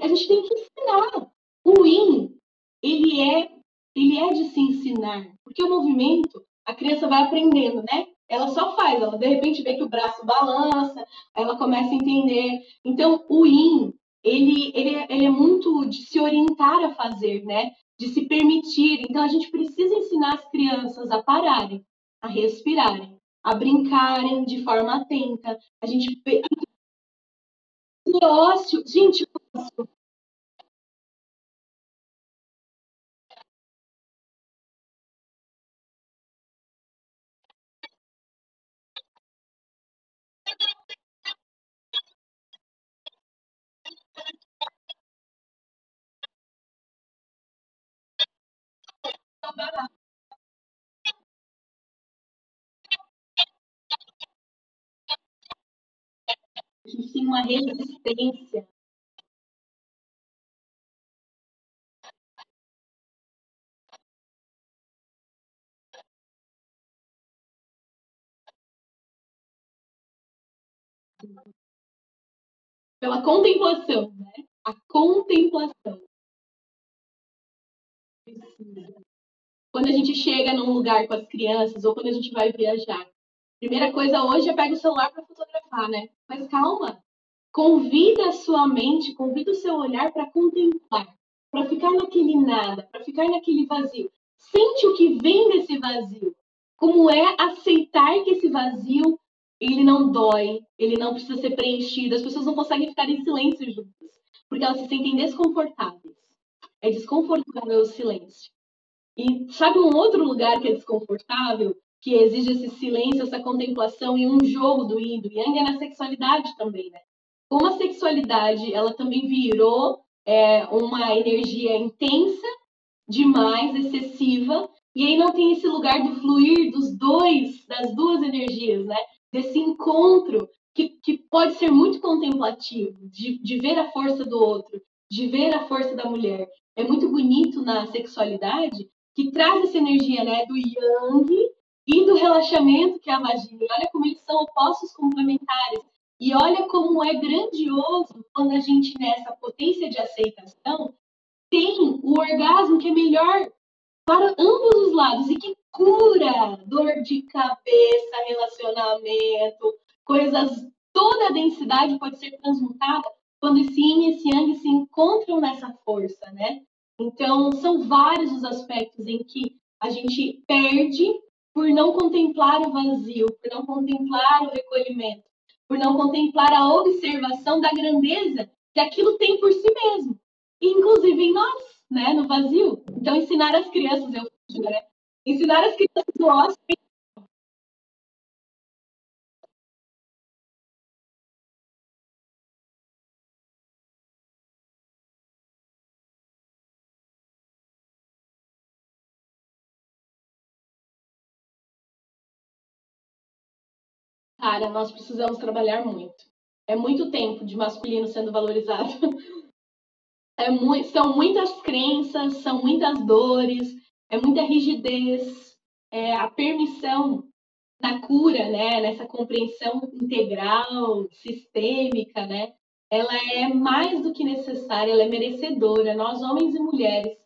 A gente tem que ensinar. O IN, ele é, ele é de se ensinar, porque o movimento a criança vai aprendendo, né? Ela só faz, ela de repente vê que o braço balança, ela começa a entender. Então, o IN, ele, ele, ele é muito de se orientar a fazer, né? De se permitir. Então, a gente precisa ensinar as crianças a pararem, a respirarem, a brincarem de forma atenta. A gente. O ócio, gente, o ócio A gente tem uma resistência. Pela contemplação, né? A contemplação. Precisa. Quando a gente chega num lugar com as crianças ou quando a gente vai viajar, primeira coisa hoje é pegar o celular para fotografar, né? Mas calma, convida a sua mente, convida o seu olhar para contemplar, para ficar naquele nada, para ficar naquele vazio. Sente o que vem desse vazio. Como é aceitar que esse vazio ele não dói, ele não precisa ser preenchido. As pessoas não conseguem ficar em silêncio juntas, porque elas se sentem desconfortáveis. É desconfortável o silêncio. E sabe um outro lugar que é desconfortável? que exige esse silêncio, essa contemplação e um jogo do yin yang é na sexualidade também, né? Como a sexualidade, ela também virou é, uma energia intensa, demais, excessiva, e aí não tem esse lugar do fluir dos dois, das duas energias, né? Desse encontro que, que pode ser muito contemplativo, de, de ver a força do outro, de ver a força da mulher. É muito bonito na sexualidade que traz essa energia, né, do yang e do relaxamento, que é a vagina. E olha como eles são opostos complementares. E olha como é grandioso quando a gente, nessa potência de aceitação, tem o orgasmo que é melhor para ambos os lados e que cura dor de cabeça, relacionamento, coisas. Toda a densidade pode ser transmutada quando esse yin e esse yang se encontram nessa força, né? Então, são vários os aspectos em que a gente perde por não contemplar o vazio, por não contemplar o recolhimento, por não contemplar a observação da grandeza que aquilo tem por si mesmo, inclusive em nós, né, no vazio. Então, ensinar as crianças, eu né? ensinar as crianças no ócio Cara, nós precisamos trabalhar muito. É muito tempo de masculino sendo valorizado. É muito, são muitas crenças, são muitas dores, é muita rigidez, é a permissão na cura, né, nessa compreensão integral, sistêmica, né, ela é mais do que necessária, ela é merecedora. Nós, homens e mulheres,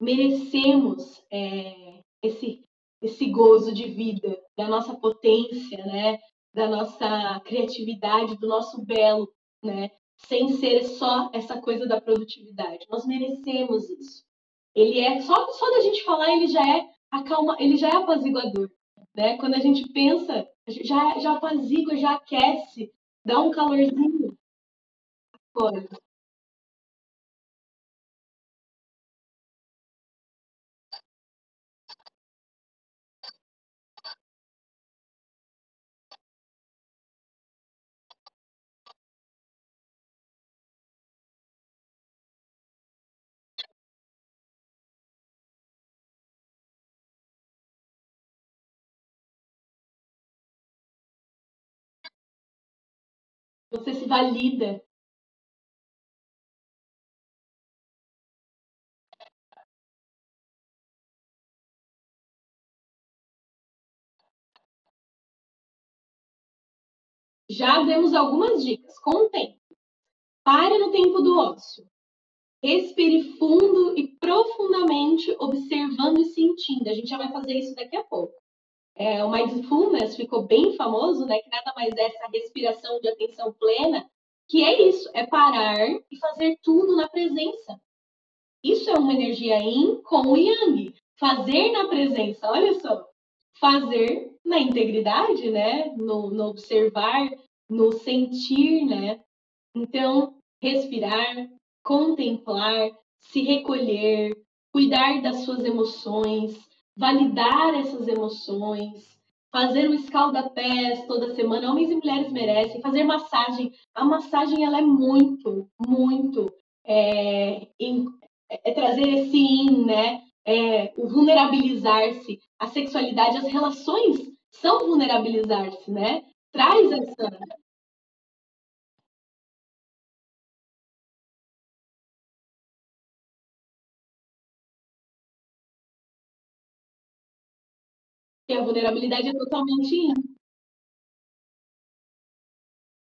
merecemos é, esse, esse gozo de vida, da nossa potência, né, da nossa criatividade, do nosso belo, né, sem ser só essa coisa da produtividade. Nós merecemos isso. Ele é só só da gente falar, ele já é acalma, ele já é apaziguador, né? Quando a gente pensa, já já apazigua, já aquece, dá um calorzinho. Agora, você se valida. Já demos algumas dicas. Com o tempo. Pare no tempo do ócio. Respire fundo e profundamente, observando e sentindo. A gente já vai fazer isso daqui a pouco. É, o mindfulness ficou bem famoso, né? Que nada mais é essa respiração de atenção plena, que é isso, é parar e fazer tudo na presença. Isso é uma energia yin com o yang. Fazer na presença, olha só. Fazer na integridade, né? No, no observar, no sentir, né? Então, respirar, contemplar, se recolher, cuidar das suas emoções, validar essas emoções, fazer o escalda-pés toda semana. Homens e mulheres merecem fazer massagem. A massagem ela é muito, muito é, é trazer esse in, né? É, o vulnerabilizar-se, a sexualidade, as relações são vulnerabilizar-se, né? Traz essa a vulnerabilidade é totalmente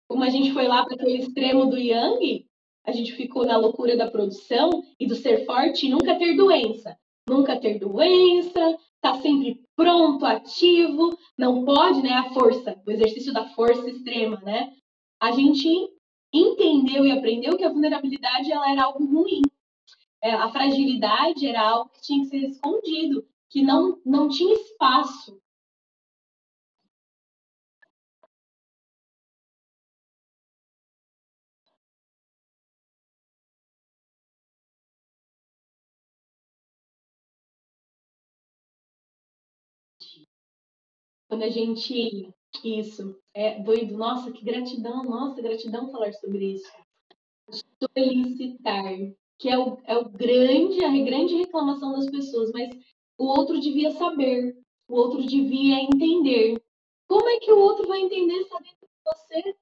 como a gente foi lá para aquele extremo do Yang, a gente ficou na loucura da produção e do ser forte e nunca ter doença. Nunca ter doença, tá sempre pronto, ativo, não pode, né? A força, o exercício da força extrema, né? A gente entendeu e aprendeu que a vulnerabilidade ela era algo ruim. É, a fragilidade era algo que tinha que ser escondido, que não, não tinha espaço. Quando a gente. Isso, é doido. Nossa, que gratidão, nossa, gratidão falar sobre isso. Solicitar, que é o, é o grande, a grande reclamação das pessoas, mas o outro devia saber, o outro devia entender. Como é que o outro vai entender se está dentro de você?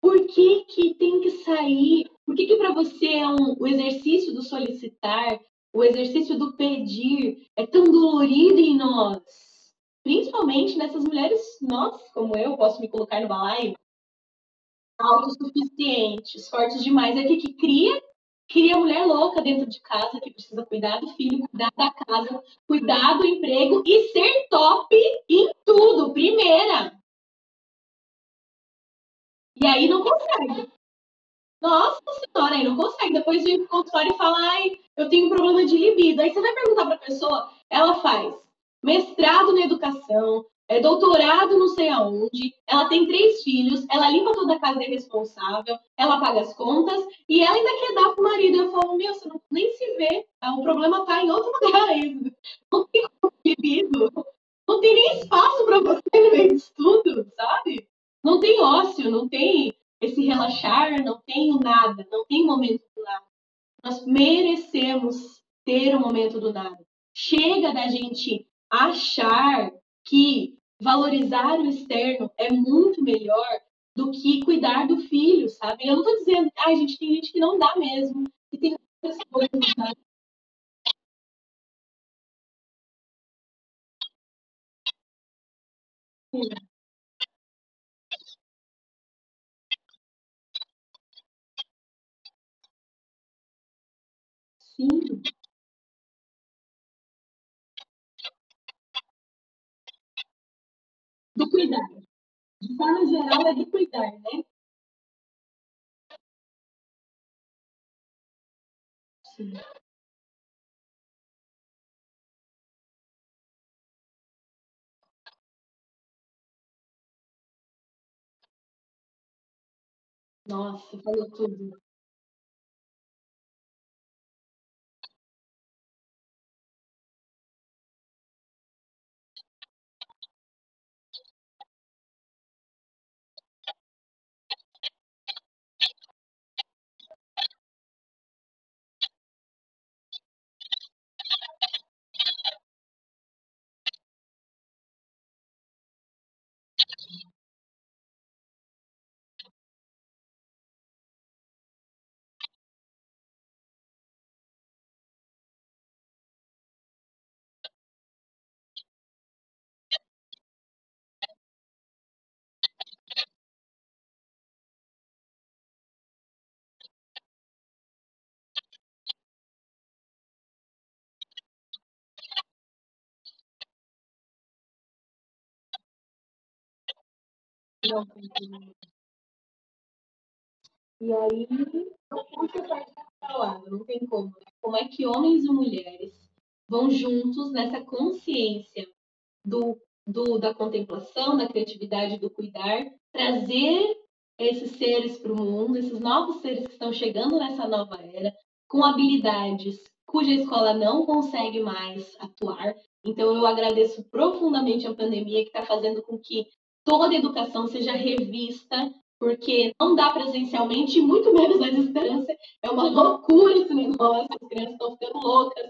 Por que, que tem que sair? Por que, que para você é um, o exercício do solicitar, o exercício do pedir é tão dolorido em nós? Principalmente nessas mulheres, nós, como eu, posso me colocar no balaio, autossuficientes, fortes demais, é que, que cria Cria mulher louca dentro de casa que precisa cuidar do filho, cuidar da casa, cuidar do emprego e ser top em tudo, primeira. E aí não consegue. Nossa senhora, aí não consegue. Depois vem pro consultório e fala, ai, eu tenho um problema de libido. Aí você vai perguntar pra pessoa, ela faz mestrado na educação, é doutorado não sei aonde, ela tem três filhos, ela limpa toda a casa, é responsável, ela paga as contas e ela ainda quer dar pro marido. Eu falo, meu, você não, nem se vê, ah, o problema tá em outro lugar ainda. Não tem libido, não tem nem espaço para você no meio tudo, sabe? Não tem ócio, não tem esse relaxar, não tem o nada, não tem momento do nada. Nós merecemos ter o momento do nada. Chega da gente achar que valorizar o externo é muito melhor do que cuidar do filho, sabe? Eu não tô dizendo, ai, ah, gente, tem gente que não dá mesmo, e tem outras coisas, sabe? Sim. Sim. Do cuidar. De forma geral, é do cuidar, né? Sim. Nossa, falou tudo. E aí, puxa para lado, não tem como. Né? Como é que homens e mulheres vão juntos nessa consciência do, do da contemplação, da criatividade, do cuidar, trazer esses seres para o mundo, esses novos seres que estão chegando nessa nova era, com habilidades cuja escola não consegue mais atuar. Então, eu agradeço profundamente a pandemia que está fazendo com que toda a educação seja revista, porque não dá presencialmente, muito menos à distância. É uma loucura esse negócio, as crianças estão ficando loucas.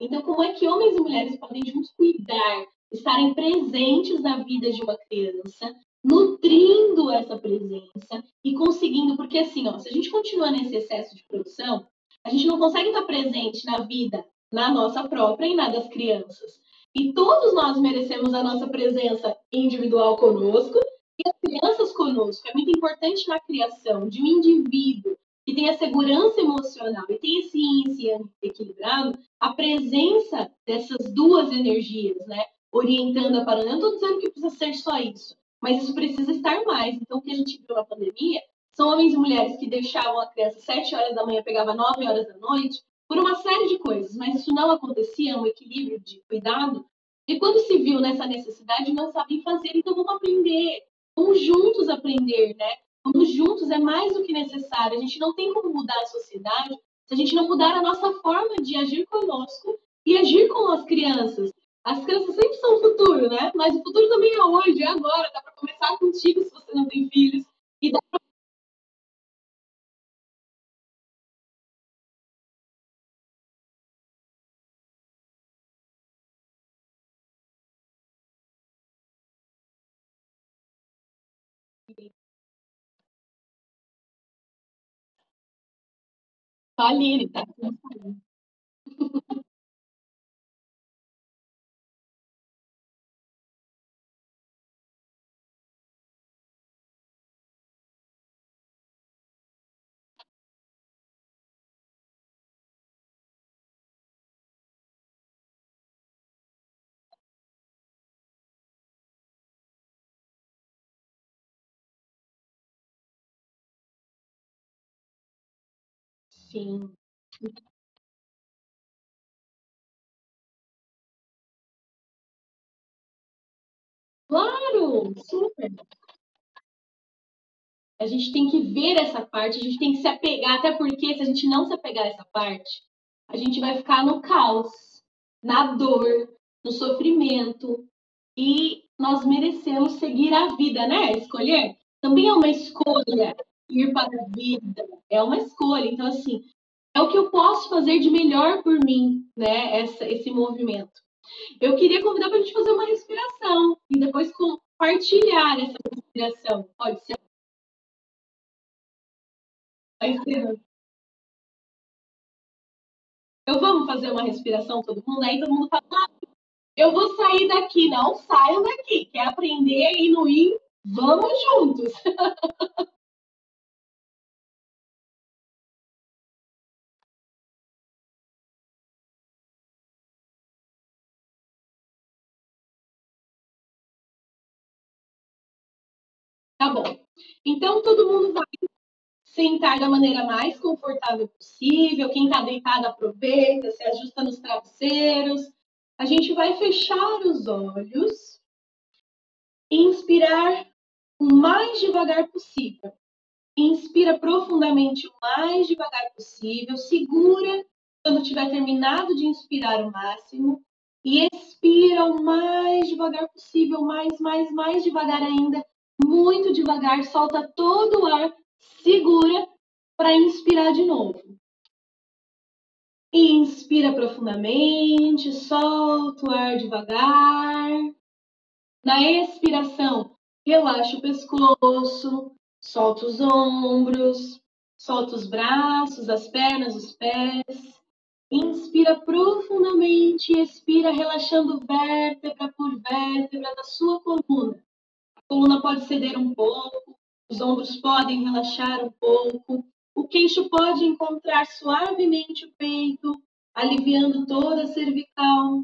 Então, como é que homens e mulheres podem juntos cuidar, estarem presentes na vida de uma criança, nutrindo essa presença e conseguindo, porque assim, ó, se a gente continua nesse excesso de produção, a gente não consegue estar presente na vida, na nossa própria e na das crianças. E todos nós merecemos a nossa presença individual conosco e as crianças conosco. É muito importante na criação de um indivíduo que tenha segurança emocional e tenha esse índice equilibrado, a presença dessas duas energias, né? Orientando a parada. Eu não estou dizendo que precisa ser só isso, mas isso precisa estar mais. Então, o que a gente viu na pandemia são homens e mulheres que deixavam a criança sete horas da manhã, pegava nove horas da noite, por uma série de coisas, mas isso não acontecia, um equilíbrio de cuidado. E quando se viu nessa necessidade, não sabem fazer, então vamos aprender, vamos juntos aprender, né? Vamos juntos, é mais do que necessário. A gente não tem como mudar a sociedade se a gente não mudar a nossa forma de agir conosco e agir com as crianças. As crianças sempre são o futuro, né? Mas o futuro também é hoje, é agora. Dá para começar contigo se você não tem filhos. E dá pra Falir, tá? Sim. Claro, super. A gente tem que ver essa parte, a gente tem que se apegar, até porque se a gente não se apegar a essa parte, a gente vai ficar no caos, na dor, no sofrimento. E nós merecemos seguir a vida, né? Escolher também é uma escolha ir para a vida, é uma escolha. Então, assim, é o que eu posso fazer de melhor por mim, né? Essa, esse movimento. Eu queria convidar para a gente fazer uma respiração e depois compartilhar essa respiração. Pode ser? Eu vamos fazer uma respiração todo mundo, aí todo mundo fala, ah, eu vou sair daqui. Não, saiam daqui. Quer aprender e no ir? Vamos juntos. Tá bom. Então, todo mundo vai sentar da maneira mais confortável possível. Quem está deitado, aproveita, se ajusta nos travesseiros. A gente vai fechar os olhos inspirar o mais devagar possível. Inspira profundamente o mais devagar possível. Segura quando tiver terminado de inspirar o máximo. E expira o mais devagar possível, mais, mais, mais devagar ainda, muito devagar, solta todo o ar, segura para inspirar de novo. Inspira profundamente, solta o ar devagar. Na expiração, relaxa o pescoço, solta os ombros, solta os braços, as pernas, os pés. Inspira profundamente, expira relaxando vértebra por vértebra da sua coluna coluna pode ceder um pouco, os ombros podem relaxar um pouco, o queixo pode encontrar suavemente o peito, aliviando toda a cervical.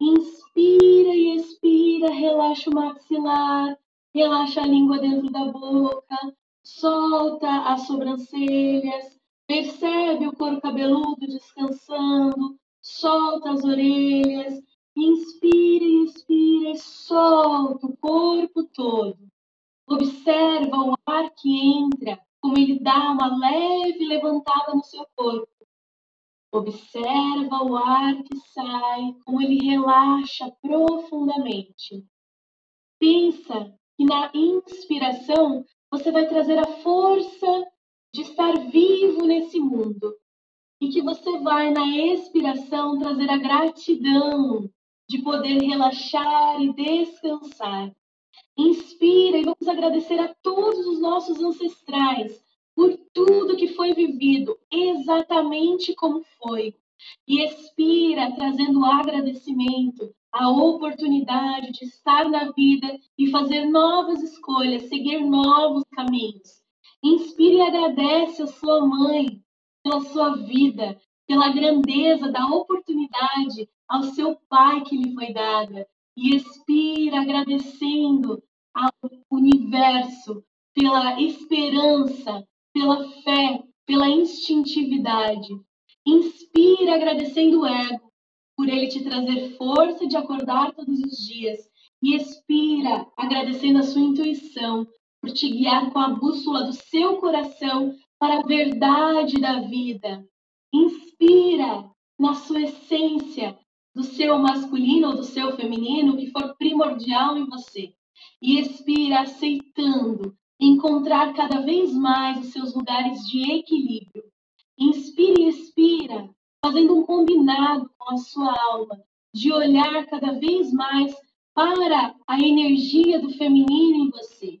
Inspira e expira, relaxa o maxilar, relaxa a língua dentro da boca, solta as sobrancelhas, percebe o couro cabeludo descansando, solta as orelhas, Inspira, inspira e solta o corpo todo. Observa o ar que entra, como ele dá uma leve levantada no seu corpo. Observa o ar que sai, como ele relaxa profundamente. Pensa que na inspiração você vai trazer a força de estar vivo nesse mundo e que você vai na expiração trazer a gratidão de poder relaxar e descansar. Inspira e vamos agradecer a todos os nossos ancestrais por tudo que foi vivido, exatamente como foi. E expira, trazendo agradecimento, a oportunidade de estar na vida e fazer novas escolhas, seguir novos caminhos. Inspire e agradece a sua mãe pela sua vida, pela grandeza da oportunidade ao seu Pai que lhe foi dada e expira agradecendo ao universo pela esperança, pela fé, pela instintividade. Inspira agradecendo o ego por ele te trazer força de acordar todos os dias e expira agradecendo a sua intuição por te guiar com a bússola do seu coração para a verdade da vida. Inspira na sua essência do seu masculino ou do seu feminino, que for primordial em você. E expira aceitando encontrar cada vez mais os seus lugares de equilíbrio. Inspira e expira, fazendo um combinado com a sua alma, de olhar cada vez mais para a energia do feminino em você.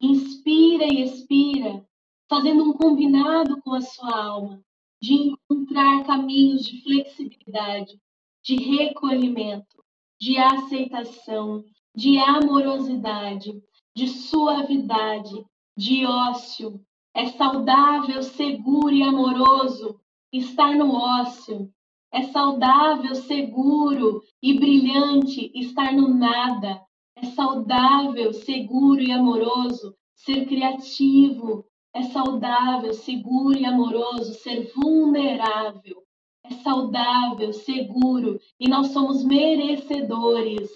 Inspira e expira, fazendo um combinado com a sua alma, de encontrar caminhos de flexibilidade, de recolhimento, de aceitação, de amorosidade, de suavidade, de ócio. É saudável, seguro e amoroso estar no ócio. É saudável, seguro e brilhante estar no nada. É saudável, seguro e amoroso ser criativo. É saudável, seguro e amoroso ser vulnerável saudável, seguro e nós somos merecedores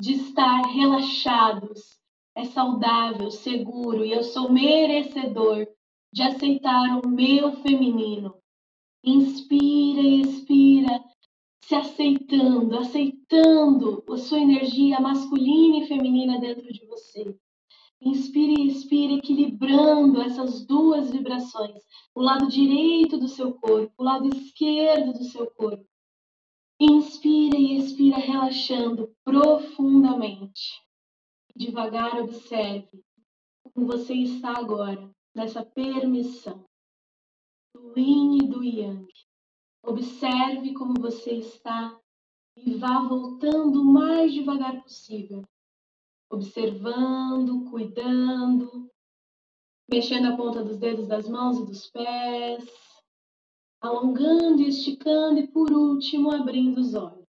de estar relaxados. É saudável, seguro e eu sou merecedor de aceitar o meu feminino. Inspira e expira, se aceitando, aceitando a sua energia masculina e feminina dentro de você. Inspire e expire, equilibrando essas duas vibrações, o lado direito do seu corpo, o lado esquerdo do seu corpo. Inspira e expira relaxando profundamente. Devagar observe como você está agora, nessa permissão do yin e do yang. Observe como você está e vá voltando o mais devagar possível. Observando, cuidando, mexendo a ponta dos dedos das mãos e dos pés, alongando e esticando e por último abrindo os olhos.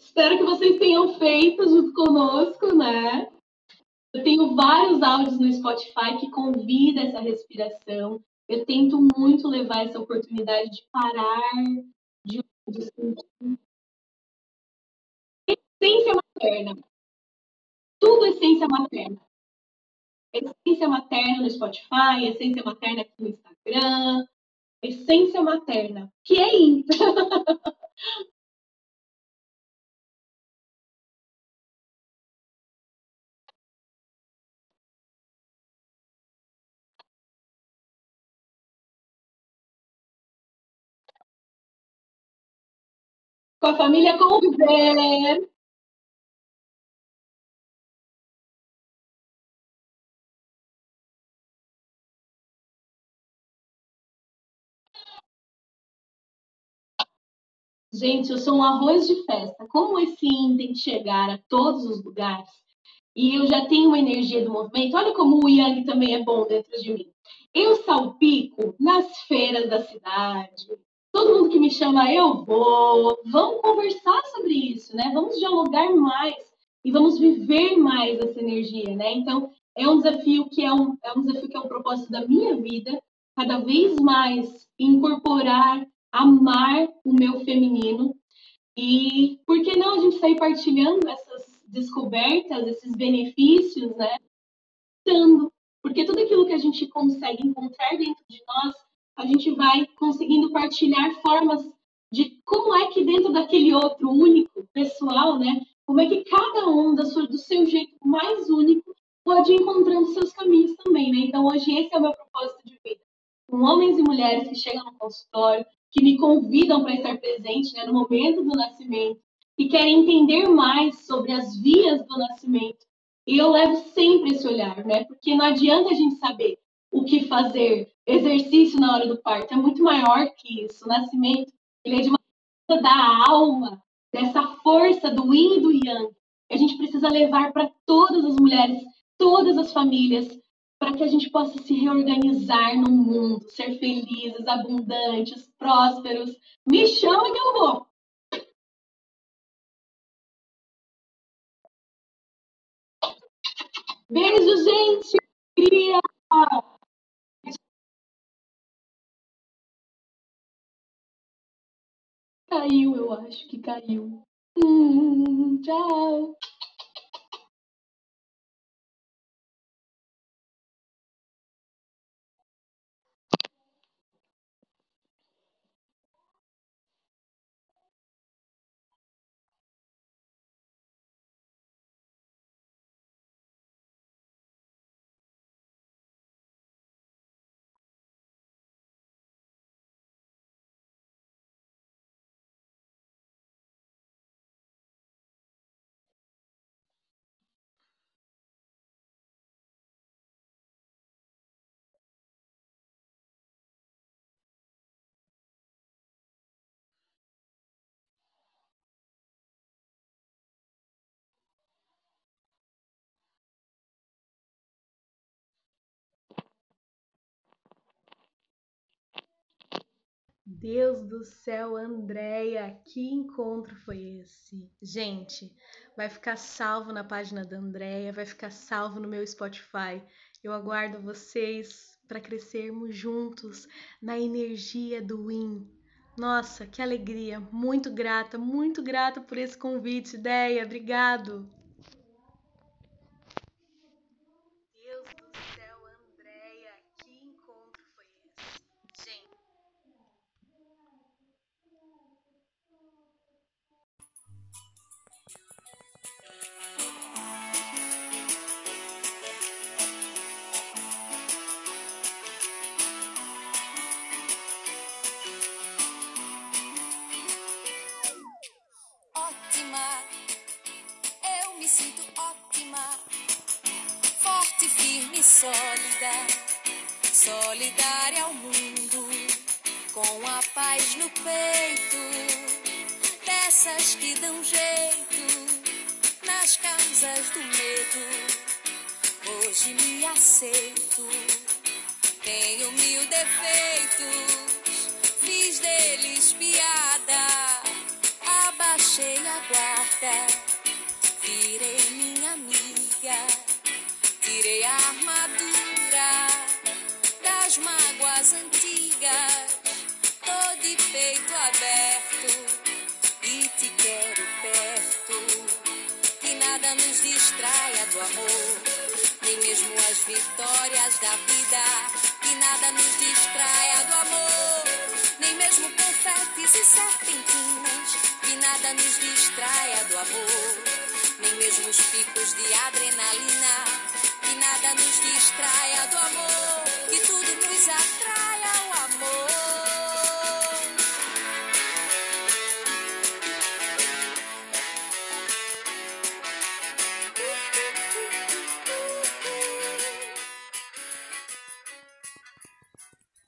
Espero que vocês tenham feito junto conosco, né? Eu tenho vários áudios no Spotify que convida essa respiração. Eu tento muito levar essa oportunidade de parar, de. Essência materna. Tudo essência materna. Essência materna no Spotify, essência materna aqui no Instagram. Essência materna. Que é isso? com a família Conver. Gente, eu sou um arroz de festa. Como esse yin tem que chegar a todos os lugares e eu já tenho uma energia do movimento, olha como o yang também é bom dentro de mim. Eu salpico nas feiras da cidade, Todo mundo que me chama, eu vou. Vamos conversar sobre isso, né? Vamos dialogar mais e vamos viver mais essa energia, né? Então, é um desafio que é um, é um desafio que é um propósito da minha vida, cada vez mais incorporar, amar o meu feminino. E por que não a gente sair partilhando essas descobertas, esses benefícios, né? Porque tudo aquilo que a gente consegue encontrar dentro de nós a gente vai conseguindo partilhar formas de como é que dentro daquele outro único, pessoal, né? Como é que cada um sua, do seu jeito mais único pode ir encontrando seus caminhos também, né? Então hoje esse é o meu propósito de vida. Com homens e mulheres que chegam no consultório, que me convidam para estar presente né, no momento do nascimento, que querem entender mais sobre as vias do nascimento. E eu levo sempre esse olhar, né? Porque não adianta a gente saber o que fazer. Exercício na hora do parto é muito maior que isso. O nascimento ele é de uma da alma, dessa força do yin e do yang. A gente precisa levar para todas as mulheres, todas as famílias, para que a gente possa se reorganizar no mundo, ser felizes, abundantes, prósperos. Me chama que eu vou. Beijo, gente! Caiu, eu acho que caiu. Hum, tchau. Deus do céu, Andréia, que encontro foi esse? Gente, vai ficar salvo na página da Andréia, vai ficar salvo no meu Spotify. Eu aguardo vocês para crescermos juntos na energia do Win. Nossa, que alegria! Muito grata, muito grata por esse convite, ideia. Obrigado.